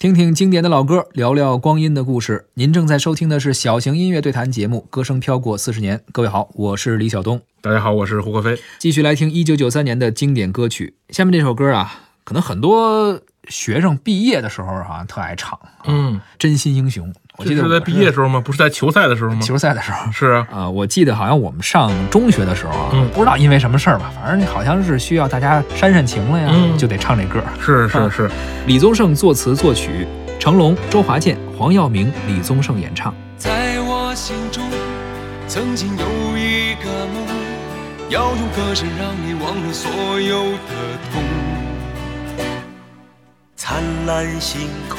听听经典的老歌，聊聊光阴的故事。您正在收听的是小型音乐对谈节目《歌声飘过四十年》。各位好，我是李晓东。大家好，我是胡可飞。继续来听一九九三年的经典歌曲。下面这首歌啊，可能很多学生毕业的时候好像特爱唱。嗯，真心英雄。我记得是在毕业的时候吗？不是在球赛的时候吗？球赛的时候。是啊，啊、我记得好像我们上中学的时候啊，嗯不知道因为什么事儿吧，反正好像是需要大家煽煽情了呀，嗯就得唱这歌。是是是，李宗盛作词作曲，成龙、周华健、黄耀明、李宗盛演唱。在我心中，曾经有一个梦，要用歌声让你忘了所有的痛。灿烂星空，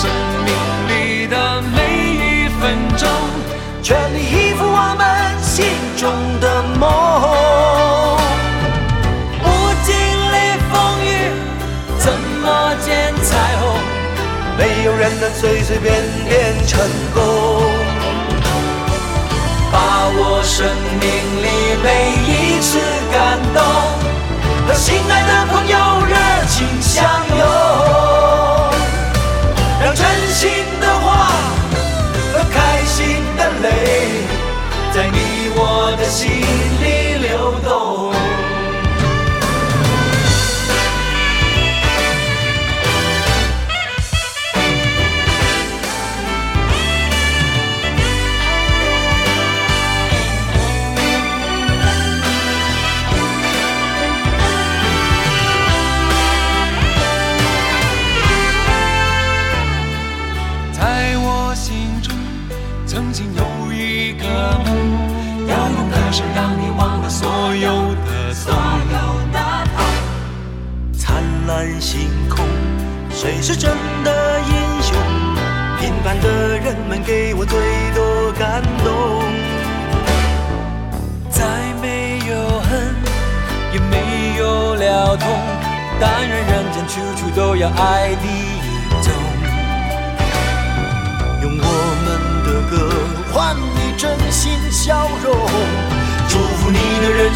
生命里的每一分钟，全力以赴我们心中的梦。不经历风雨，怎么见彩虹？没有人能随随便便成功。把握生命曾经有一个梦，要用歌声让你忘了所有的痛。灿烂星空，谁是真的英雄？平凡的人们给我最多感动。再没有恨，也没有了痛，但愿人间处处都有爱的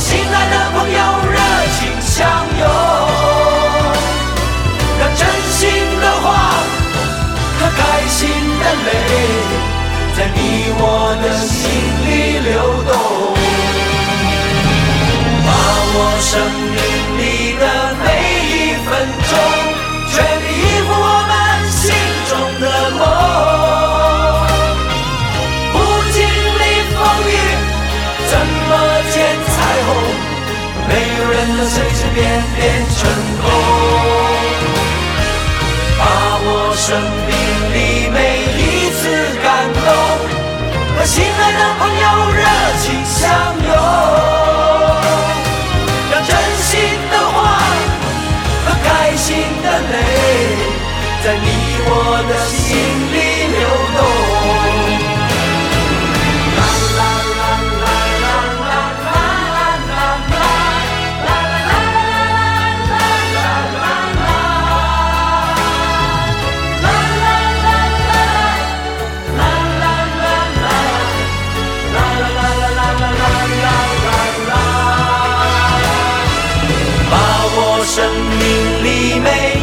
亲爱的朋友热情相拥。让真心的话和开心的泪，在你我的心里流动。把握生命能随随便便成功。把握生命里每一次感动，和心爱的朋友热情相拥，让真心的话和开心的泪，在你我的心里流动生命里美